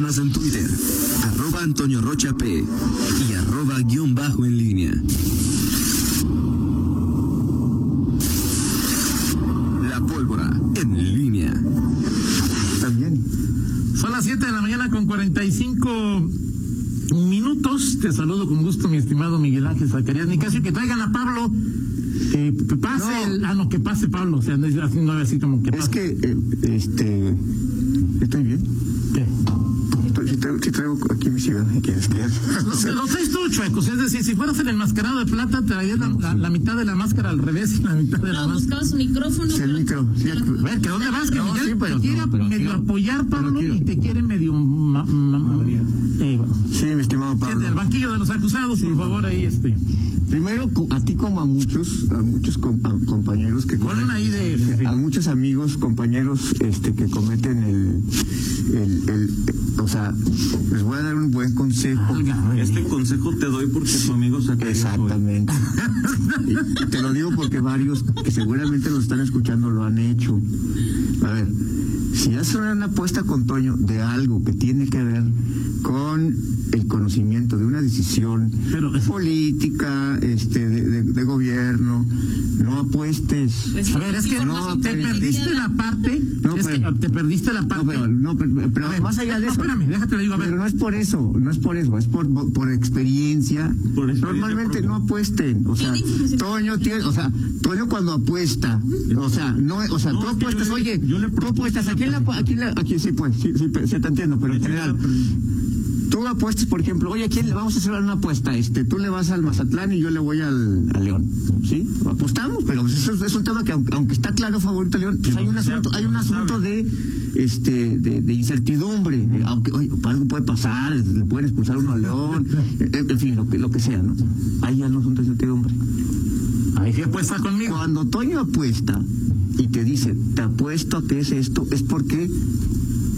Síguenos en Twitter, arroba Antonio Rocha P y arroba guion bajo en línea. La pólvora en línea. También. Son las 7 de la mañana con 45 minutos. Te saludo con gusto, mi estimado Miguel Ángel Zacarías Nicasio. Que traigan a Pablo. Que pase No. el. Ah, no, que pase Pablo. O sea, no es así, no es así como que Es pase. que, eh, este. Traigo, sí aquí mi cigarro. ¿Quieres que Lo, lo traes tú, chuecos. Es decir, si fueras el enmascarado de plata, traerías la, la- la mitad de la máscara al revés y la mitad de la No, máscara. su micrófono. Sí, el micro, sí, pero- A ver, ¿que dónde vas? Que No, Miguel sí, pero te quiere no, pero medio quiero- apoyar, Pablo, quiero- y te quiere medio... ma- ma- ma- eh, bueno. Sí, mi estimado Pablo. el banquillo de los acusados, por favor, ahí este. Primero, a ti como a muchos, a muchos compañeros que cometen- ahí de- a muchos amigos, compañeros, este, que cometen el, el, el- o sea, les voy a dar un buen consejo. Válgame. Este consejo te doy porque tu amigo saca Exactamente. Y, y te lo digo porque varios que seguramente nos están escuchando lo han hecho. A ver, si haces una apuesta con Toño de algo que tiene que ver con el conocimiento de una decisión Pero- política, este, de, de- de gobierno, no apuestes. Pues, A ver, es que No, te perdiste la parte. No, es pero- que te perdiste la No, parte. pero, no, pero- pero ver, más allá de no, eso. espérame, déjate lo digo, a ver. Pero no es por eso, no es por eso, es por, por experiencia. Por experiencia Normalmente propia. no apuesten, o sea. Toño tiene, o sea, Toño cuando apuesta, o sea, no, o sea, No, tú apuestas, yo le- oye, yo le tú apuestas, aquí en la, aquí, en la- aquí sí, pues, sí, sí, sí te entiendo, pero en general, tú apuestas, por ejemplo, oye, ¿a quién le vamos a hacer una apuesta? Este, tú le vas al Mazatlán y yo le voy al, al León, ¿sí? Apostamos, pero eso es, es un tema que aunque, aunque está claro favorito al León, pues hay un asunto, hay un asunto de, este, de, de incertidumbre, aunque, oye, algo puede pasar, le pueden expulsar uno al León, en, fin, lo que, lo que sea, ¿no? Hay ya no asunto de incertidumbre. Sí apuesta conmigo. Cuando Toño apuesta y te dice, te apuesto que es esto, es porque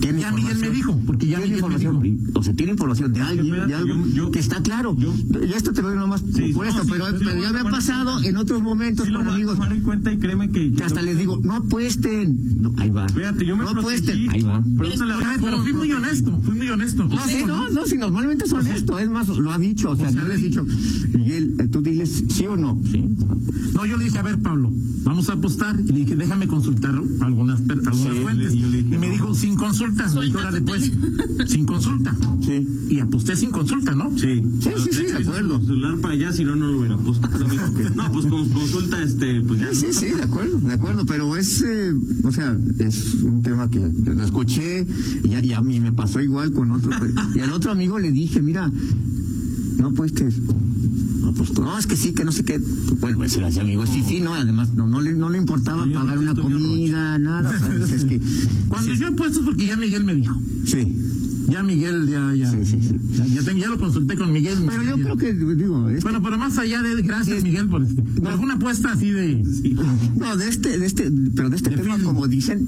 tiene Ya Miguel me dijo, porque ya tiene me información, dijo. o sea, tiene información de alguien, de algo yo- yo- que está claro. ya esto te lo digo nomás Sí, por no, esto, sí, pero, ya me ha pasado en otros momentos Sí, con amigos. tomar en cuenta y créeme que. Que hasta les digo, no apuesten. No, ahí va. Fíjate, yo me no apuesten. Ahí va. Pero fui muy honesto, fui muy honesto. No, sí, no, no, si normalmente es honesto, es más, lo ha dicho, o sea, yo le he dicho, Miguel, eh, tú diles sí o no. Sí. No, yo le dije, a ver, Pablo, vamos a apostar. Y le dije, déjame consultar algunas, sin consulta. Órale, pues, sin consulta. Sí. Y aposté sin consulta, ¿no? Sí, Sí, sí, sí, de acuerdo. celular para allá, si no, no lo hubiera puesto. No, pues con consulta, este, pues ya. Sí, sí, de acuerdo, de acuerdo, pero es, eh, o sea, es un tema que lo escuché y, a- y a mí me pasó igual con otro. pues, y al otro amigo le dije, mira, no puestes. No, pues, no, es que sí, que no sé qué. Bueno, pues era amigo, sí, sí, no, además no, no, le, no le importaba pagar una comida, nada. es que, Cuando yo apuesto es porque ya Miguel me dijo. sí, Ya Miguel, ya, ya. Sí, sí, sí. Ya, ya tengo- ya lo consulté con Miguel. pero yo creo que, digo, este- Bueno, pero más allá de gracias Miguel por este. No. alguna apuesta así de No, de este, de este, pero de este De tema, film. como dicen,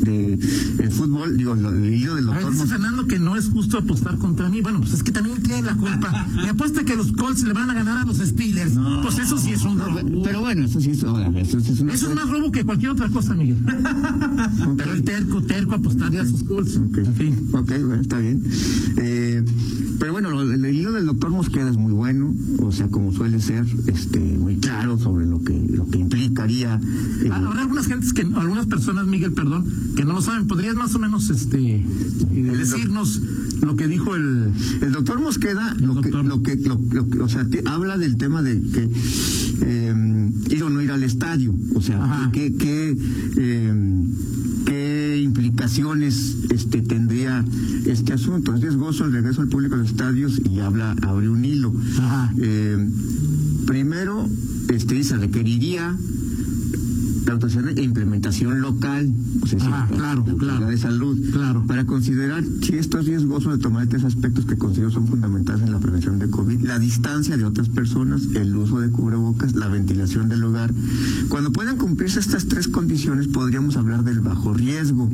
de el fútbol, digo, lo leído del A ver, doctor Fernando que no es justo apostar contra mí. Bueno, pues es que también tiene la culpa. Me apuesta que los Colts le van a ganar a los Steelers. Pues eso sí es un robo. pero bueno, eso sí es, ahora, eso, sí es una Eso es más robo que cualquier otra cosa, Miguel. Pero el terco, terco apostarle a sus Colts. Ok, En fin. Ok, bueno, está bien. Eh, pero bueno, lo, el hilo del doctor Mosqueda es muy bueno, o sea, como suele ser, este, muy claro sobre lo que, lo que implicaría. eh, Ah, Habrá algunas gentes que, algunas personas, Miguel, perdón, que no lo saben. ¿Podrías más o menos este decirnos lo que dijo el el doctor Mosqueda, lo que, doctor. lo que, lo, lo que- o sea, te- habla del tema de que eh, ir o no ir al estadio, o sea, qué, qué, eh, qué implicaciones este tendría este asunto. Es riesgoso el regreso al público a los estadios y habla, abre un hilo. Eh, primero, este se requeriría la autorización e implementación local, o sea, sí, Ah, la- claro, la claro. de salud, Claro. para considerar si esto es riesgoso de tomar tres aspectos que considero son fundamentales en la prevención de COVID, la distancia de otras personas, el uso de cubrebocas, la ventilación del hogar. Cuando puedan cumplirse estas tres condiciones, podríamos hablar del bajo riesgo.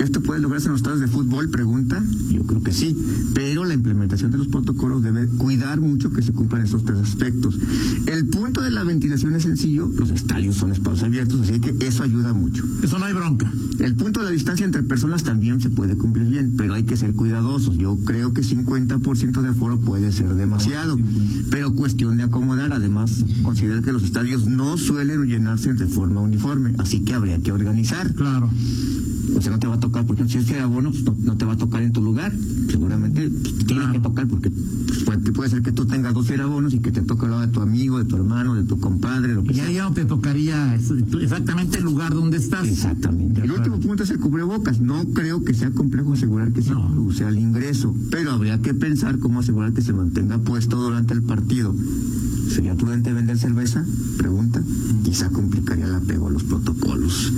¿Esto puede lograrse en los estadios de fútbol? Pregunta. Yo creo que sí. Pero la implementación de los protocolos debe cuidar mucho que se cumplan esos tres aspectos. El punto de la ventilación es sencillo. Los estadios son espacios abiertos, así que eso ayuda mucho. Eso no hay bronca. El punto de la distancia entre personas también se puede cumplir bien, pero hay que ser cuidadosos. Yo creo que 50% de aforo puede ser demasiado, pero cuestión de acomodar. Además, considero que los estadios no suelen llenarse de forma uniforme, así que habría que organizar. Claro. O sea, no te va a tocar, porque si es abono, pues no, no te va a tocar en tu lugar. Seguramente pues, te tiene Claro. que tocar, porque pues, puede, puede ser que tú tengas dos abonos y que te toque al lado de tu amigo, de tu hermano, de tu compadre, lo que Y sea. ya no te tocaría exactamente el lugar donde estás. Exactamente. De El último punto es el cubrebocas. No creo que sea complejo asegurar que se No. use al ingreso, pero habría que pensar cómo asegurar que se mantenga puesto durante el partido. ¿Sería prudente vender cerveza? Pregunta. Quizá complicaría el apego a los protocolos.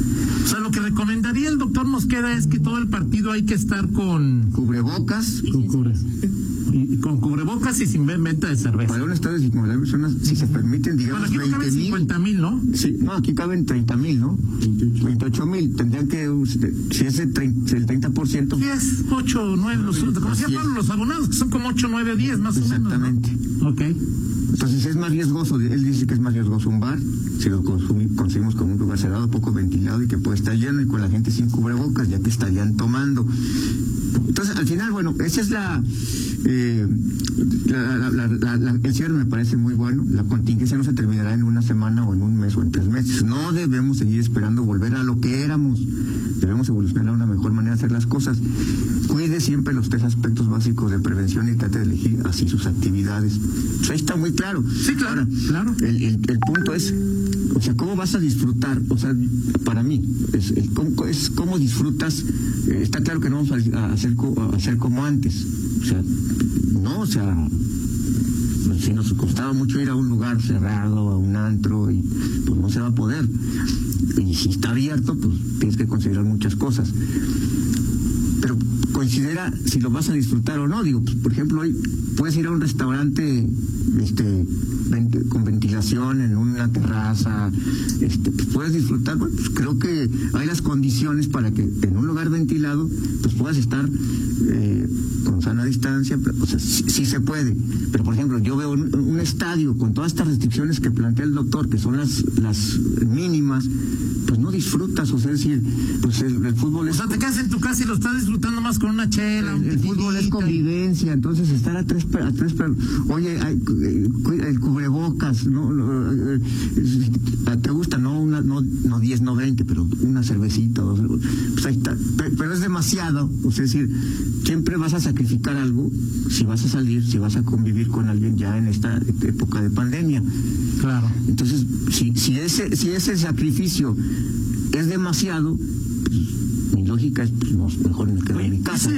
O sea, lo que recomendaría el doctor Mosqueda es que todo el partido hay que estar con, Cubrebocas. con, cubre- y- y con cubrebocas y sin venta de cerveza. Para un estadio de 50 personas, si se permiten, Bueno, digamos, aquí no 20 caben mil. 50 mil, ¿no? Sí, no, aquí caben 30 mil, ¿no? 28 mil. Tendrían que, usted- si es el 30%, el 30% 10, 8 o 9, los, como decía Así es. Pablo, los abonados, que son como 8, 9 o 10 más o menos. Exactamente. ¿no? Ok. Entonces es más riesgoso, él dice que es más riesgoso un bar, si lo consumi- conseguimos con un lugar cerrado, poco ventilado y que puede estar lleno y con la gente sin cubrebocas, ya que estarían tomando. Entonces, al final, bueno, esa es la, eh, la- la- el cierre me parece muy bueno. La contingencia no se terminará en una semana o en un mes o en tres meses. No debemos seguir esperando volver a lo que éramos. Debemos evolucionar a una mejor manera de hacer las cosas. Cuide siempre los tres aspectos básicos de prevención y trate de elegir así sus actividades. Pues ahí está muy claro. Sí, claro, Ahora, claro. El, el- el punto es, o sea, ¿cómo vas a disfrutar? O sea, para mí, es, cómo, disfrutas. Eh, está claro que no vamos a, hacer, a hacer como antes. O sea, no, o sea, si nos costaba mucho ir a un lugar cerrado, a un antro, y pues no se va a poder. Y si está abierto, pues tienes que considerar muchas cosas. Considera si lo vas a disfrutar o no. Digo, pues, por ejemplo, hoy puedes ir a un restaurante este, con ventilación en una terraza, este, pues puedes disfrutar. Bueno, pues creo que hay las condiciones para que en un lugar ventilado pues puedas estar eh, con sana distancia. pero, O sea, sí, sí se puede. Pero, por ejemplo, yo veo un, un estadio con todas estas restricciones que plantea el doctor, que son las, las mínimas, pues no disfrutas. O sea, es decir, pues el, el fútbol O es sea, te quedas en tu casa y lo estás disfrutando más con una chela, el, el fútbol es convivencia, entonces estar a tres, a tres oye, hay, eh, el cubrebocas, no, eh, eh, te gusta, no una, no, no 10, no 20, pero una cervecita, dos, pues ahí está. Pe- pero es demasiado, o sea, es decir, siempre vas a sacrificar algo si vas a salir, si vas a convivir con alguien ya en esta época de pandemia. Claro. Entonces, si, si, ese, si ese sacrificio es demasiado, pues, mi lógica es, pues, no, mejor me quedo en mi casa.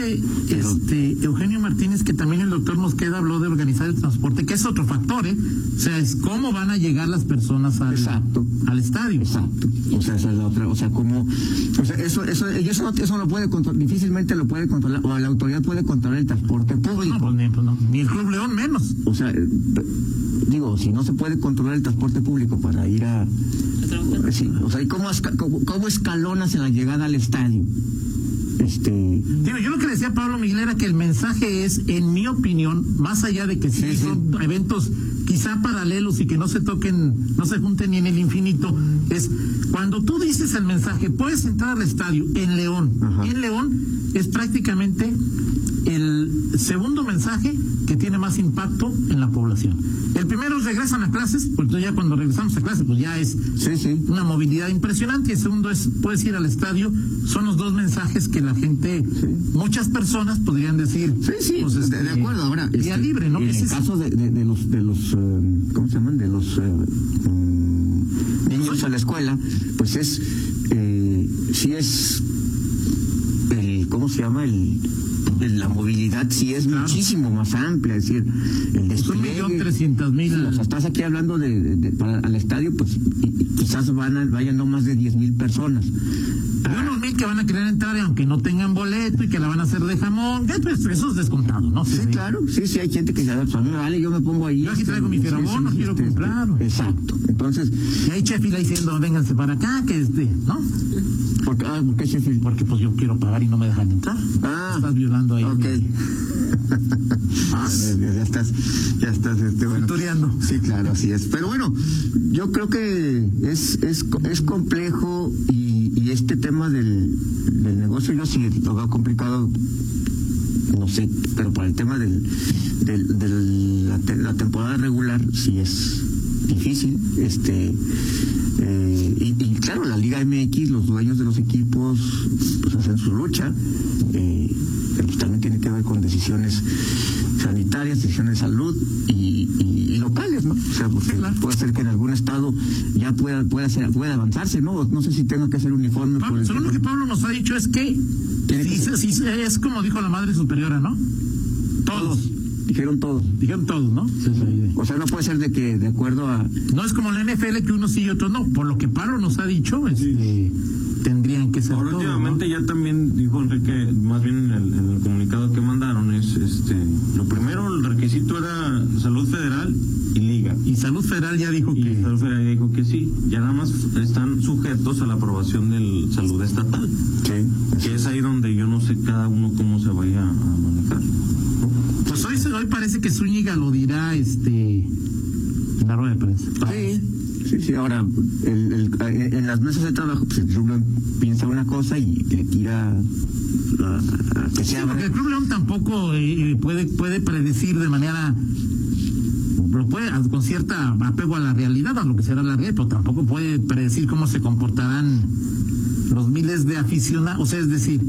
Pero- este, Eugenio Martínez que también el doctor Mosqueda habló de organizar el transporte, que es otro factor, ¿eh? O sea, es cómo van a llegar las personas al, Exacto. al estadio. Exacto. O sea, esa es la otra. O sea, como. O sea, eso, eso, eso, eso no puede controlar, difícilmente lo puede controlar, o la autoridad puede controlar el transporte No, público. pues, ni, pues, no. Ni el Club León menos. O sea, eh, digo, si no se puede controlar el transporte público para ir a. Sí, o sea, ¿y cómo, cómo, cómo escalonas en la llegada al estadio? Este. Digo, yo lo que decía Pablo Miguel era que el mensaje es, en mi opinión, más allá de que sí, Sí, sí. son eventos quizá paralelos y que no se toquen, no se junten ni en el infinito, es cuando tú dices el mensaje, puedes entrar al estadio en León. Ajá. En León es prácticamente el segundo mensaje que tiene más impacto en la población. El primero es regresan a clases, porque ya cuando regresamos a clases, pues ya es Sí, sí. una movilidad impresionante. Y el segundo es, puedes ir al estadio. Son los dos mensajes que la gente, muchas personas podrían decir. Sí, sí, pues, este, de acuerdo. Ahora, Día este, libre, ¿no? En el caso de, de- de los, de los eh, ¿cómo se llaman? De los eh, mm, niños a la escuela, pues es, eh, sí es, el, ¿cómo se llama? El- la movilidad sí es Claro. muchísimo más amplia, es decir, el un despliegue. mil. O sea, estás aquí hablando de, de- de- para, al estadio, pues y- y quizás van a- vayan no más de 10 mil personas. Y que van a querer entrar aunque no tengan boleto y que la van a hacer de jamón. Ya, pues, eso es descontado, ¿no? Sí, claro, sí, sí, hay gente que ya, pues a mí vale, yo me pongo ahí. Yo aquí traigo mi Sí, fierabón, no quiero este, comprar. este, Exacto. Entonces, Y hay Sheffield diciendo, vénganse para acá, que este, ¿no? ¿por qué, ah, ¿por qué Sheffield? Porque pues yo quiero pagar y no me dejan entrar. Ah, Estás violando ahí. Ok. mi- ya, estás, ya estás, este, bueno. Sí, claro, así es. Pero bueno, yo creo que es, es, es complejo y, y este tema del, del negocio yo sí lo veo complicado, no sé, pero para el tema del, del, del- la, te- la temporada regular sí es difícil. Este, eh, y, y claro, la Liga MX, los dueños de los equipos, pues hacen su lucha. eh, pero decisiones sanitarias, decisiones de salud y, y- y locales, ¿no? O sea, porque puede ser que en algún estado ya pueda pueda, ser, pueda avanzarse, ¿no? No sé si tenga que ser uniforme. Pablo, según lo que Pablo nos ha dicho es que sí, sí, es como dijo la madre superiora, ¿no? Todos. Dijeron todos. Dijeron todos, ¿no? Sí, sí, sí. O sea, no puede ser de que de acuerdo a... No es como la NFL que unos sí y otros no. Por lo que Pablo nos ha dicho, este, tendrían que ser Ahora todos, ¿no? últimamente ya también dijo Enrique, más bien en el, en el comunicado que mandaron, es este lo primero, el requisito era salud federal y liga. Y Salud Federal ya dijo Y que... salud federal dijo que sí, ya nada más están sujetos a la aprobación del salud estatal, que es ahí donde yo no sé cada uno cómo se vaya a manejar. Pues hoy, hoy parece que Zúñiga lo dirá este, en la rueda de prensa. Sí, sí, sí. Ahora, el, el- en las mesas de trabajo, pues el club piensa una cosa y le tira a, a que Sí, sea... porque el Club León tampoco eh, puede, puede predecir de manera lo puede con cierta apego a la realidad, a lo que será la realidad, pero tampoco puede predecir cómo se comportarán los miles de aficionados, o sea, es decir,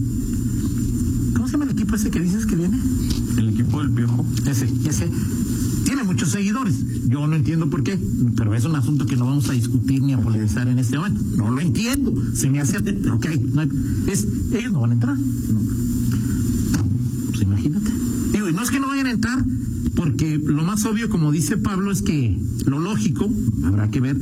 ¿cómo se llama el equipo ese que dices que viene? El equipo del Piojo, Ese, ese muchos seguidores. Yo no entiendo por qué, pero es un asunto que no vamos a discutir ni a polemizar en este momento. No lo entiendo. Se me hace. Ok, no hay- es, ellos no van a entrar. Pues imagínate. Digo, y no es que no vayan a entrar, porque lo más obvio, como dice Pablo, es que lo lógico, habrá que ver,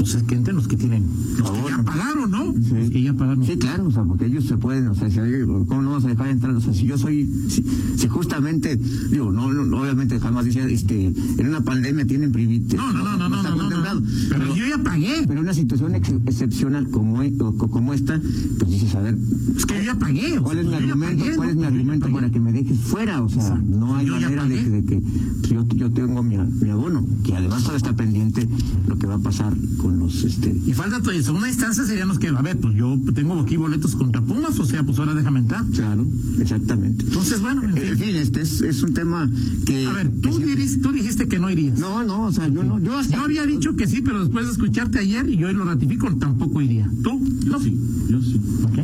pues es que entren los que tienen, los que ya pagaron, ¿no? Sí. Los que ya pagaron. Sí, claro, o sea, porque ellos se pueden, o sea, si hay- ¿cómo no vas a dejar entrar? O sea, si yo soy, si, si justamente, digo, no, no, obviamente jamás dice, este, en una pandemia tienen privilegios. No, no, no, no, no, está no, no, no. contemplado. Pero yo ya pagué. pero una situación ex- excepcional como, e- o- como esta, pues dices, a ver, Es que yo ya pagué. o ¿cuál es mi argumento? pagué, ¿Cuál es mi argumento para que me dejes fuera? O sea, Exacto. no hay Yo manera de que, de que pues, yo, yo tengo mi, mi abono, que además todavía está pendiente lo que va a pasar con los, este, Y falta todavía, en segunda instancia serían los que, a ver, pues yo tengo aquí boletos contra Pumas, o sea, pues ahora déjame entrar. claro, exactamente. Entonces, bueno, en En fin. este es, es un tema que... a ver, tú, diris- tú dijiste que no irías. No, no, o sea, yo no, yo hasta... Yo había dicho que sí, pero después de escucharte ayer y yo hoy lo ratifico, tampoco iría. ¿Tú? yo sí, yo sí. Ok.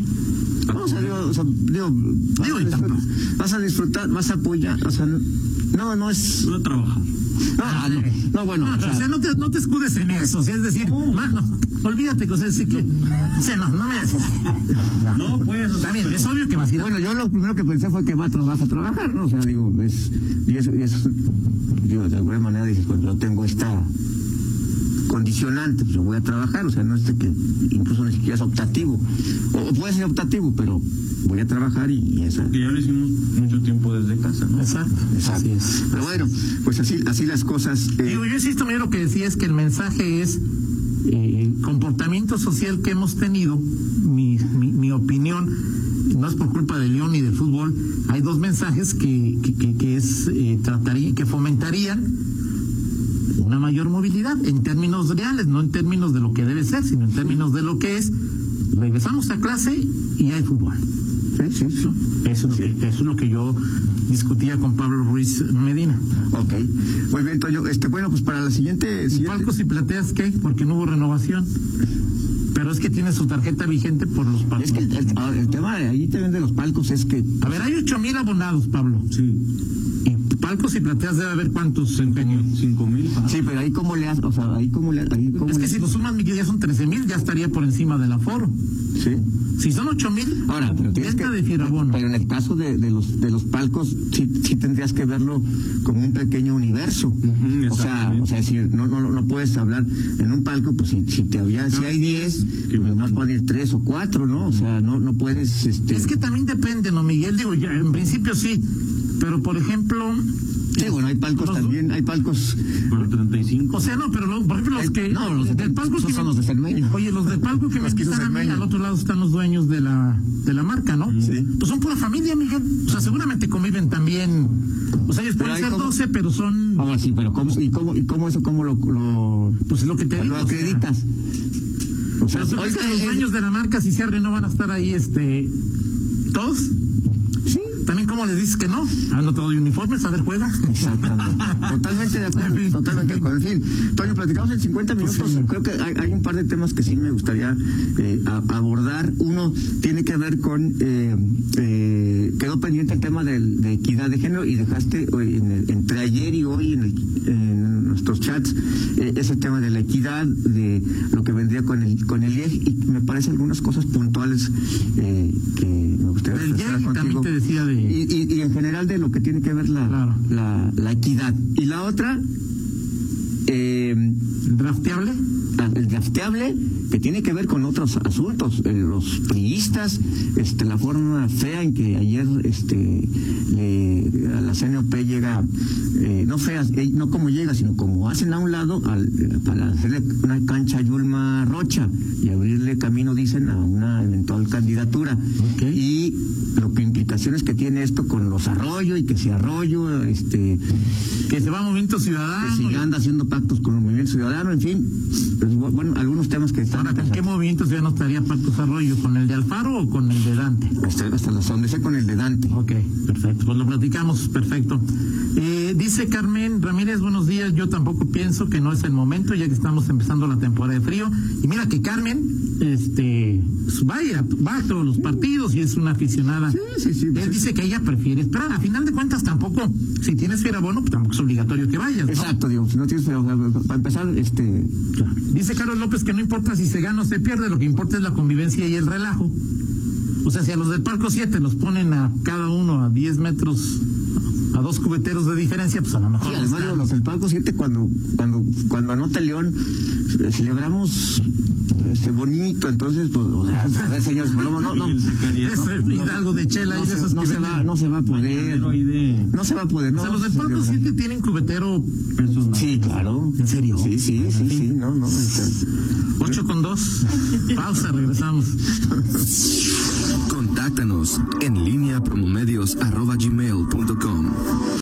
No, o sea, digo, o sea, digo, vas, a disfrutar, vas a disfrutar, vas a apoyar, o sea, no, no es... A trabajar. No, ah, no, no, bueno, No, o pero, sea, o sea, no te, no te escudes en eso, o sea, es decir, mano, olvídate que, o sea, sí que, o sea, no, no me haces. No, pues, Está bien, es obvio que vas a ir. Bueno, yo lo primero que pensé fue que vas, a trabajar, ¿no? O sea, digo, es, y eso, y eso, digo, de alguna manera dices, pues yo tengo esta condicionante, pues yo voy a trabajar, o sea, no es que incluso ni siquiera es optativo, o, o puede ser optativo, pero voy a trabajar y, y esa. que ya lo hicimos mucho tiempo desde casa, ¿no? Exacto, así es. Pero bueno, pues así, así las cosas. eh, Digo, yo insisto, mira, lo que decía es que el mensaje es eh, el comportamiento social que hemos tenido, mi, mi, mi opinión, no es por culpa de León ni del fútbol, hay dos mensajes que, que, que, que es eh, trataría, que fomentarían una mayor movilidad en términos reales, no en términos de lo que debe ser, sino en términos de lo que es. Regresamos a clase y hay fútbol. sí, sí, sí. Eso es, lo que, eso es lo que yo discutía con Pablo Ruiz Medina. Ok. Muy bien, Toño. Este, bueno, pues para la siguiente. siguiente- Palcos y plateas, ¿qué? Porque no hubo renovación. Pero es que tiene su tarjeta vigente por los palcos. Es que el, el- el tema de ahí te venden los palcos es que. A ver, hay ocho mil abonados, Pablo. Sí. Palcos y plateas debe haber cuántos empeños. Cinco mil. Sí, pero ahí cómo le haces, o sea, ahí cómo le ahí cómo Es que le- si lo sumas, Miguel, ya son 13 mil, ya estaría por encima del aforo. Sí. Si son 8 mil, Ahora, pero tienes que, de Fierabono. pero en el caso de, de los de los palcos sí, sí tendrías que verlo como un pequeño universo. O sea, o sea, decir, no, no, no puedes hablar en un palco, pues si, si te había, si hay 10, Que pues pueden ir 3 o 4, ¿no? O sea, no, no puedes, este. Es que también depende, ¿no, Miguel? Digo, ya, en principio sí, pero por ejemplo, Sí, bueno, hay palcos Los- también, hay palcos. Por 35. o sea, no, pero lo- por ejemplo los Hay- que... no, los de- del palco esos que son me- los de Cermeño. Oye, los del palco que me Los quitan a mí, al otro lado están los dueños de la, de la marca, ¿no? Sí. Pues son pura familia, Miguel. O sea, seguramente conviven también... O sea, ellos Pero pueden ser como- 12, pero son... Ahora sí, pero ¿cómo, y, cómo, ¿y cómo eso, cómo lo, lo, Pues es lo que te digo. lo o sea, acreditas? O sea, Pero oiga, los eh, dueños de la marca, si se no van a estar ahí, este... ¿Todos? También, ¿cómo les dices que no? Ah, no te doy uniformes, a ver, juega. Exactamente. Totalmente de acuerdo. Totalmente de acuerdo. En fin, Toño, platicamos en 50 minutos. Creo que hay, hay un par de temas que sí me gustaría eh, a- abordar. Uno tiene que ver con. eh, eh, quedó pendiente el tema del- de equidad de género y dejaste hoy en el- entre ayer y hoy en, el- en nuestros chats eh, ese tema de la equidad, de lo que vendría con el, con el IEG y me parecen algunas cosas puntuales eh, que me gustaría Del expresar IEG contigo. te decía de- Y, y- y en general de lo que tiene que ver la, Claro. la, la equidad. Y la otra, eh, ¿Drafteable? el drafteable, que tiene que ver con otros asuntos. Eh, los priistas, este, la forma fea en que ayer este, le- a la CNOP llega, eh, no fea, eh, no como llega, sino como hacen a un lado al- para hacerle una cancha a Yulma Rocha y abrirle camino, dicen, a una eventual candidatura. Y lo que implicaciones que tiene esto con los arroyos y que si arroyo, este, Que se va a Movimiento que Ciudadano. si anda haciendo pactos con el movimiento ciudadano, en fin, pues, bu- bueno, algunos temas que están Ahora, ¿con qué movimiento Ciudadano estaría Pactos Arroyo? ¿Con el de Alfaro o con el de Dante? hasta, hasta donde sé con el de Dante. Ok, perfecto. Pues lo platicamos, perfecto. Dice Carmen Ramírez, buenos días. Yo tampoco pienso que no es el momento, ya que estamos empezando la temporada de frío. Y mira que Carmen, este, vaya, va a todos los partidos y es una aficionada. Sí, sí, sí, Él dice que ella prefiere esperar. A final de cuentas, tampoco, si tienes fierabono, pues tampoco es obligatorio que vayas. ¿no? Exacto, digo, si no tienes, sea, para empezar, este, Dice Carlos López que no importa si se gana o se pierde, lo que importa es la convivencia y el relajo. O sea, si a los del Parco 7 los ponen a cada uno a 10 metros, a dos cubeteros de diferencia, pues a lo mejor. Sí, digo, los del Palco 7 cuando, cuando, cuando anota León, eh, celebramos este bonito, entonces, pues, o sea, a ver, señores, pues, no, no, no, Y el sicario, Es el Hidalgo de Chela no y de se, esos no que se venden. va, no se va a poder, de no se va a poder, O no. sea, los celebra. 7 tienen cubetero personal. Sí, claro. ¿En serio? Sí, sí, sí, sí, no, no. este, 8 con 2. Pausa, regresamos. Contáctanos en línea promomedios arroba gmail punto com.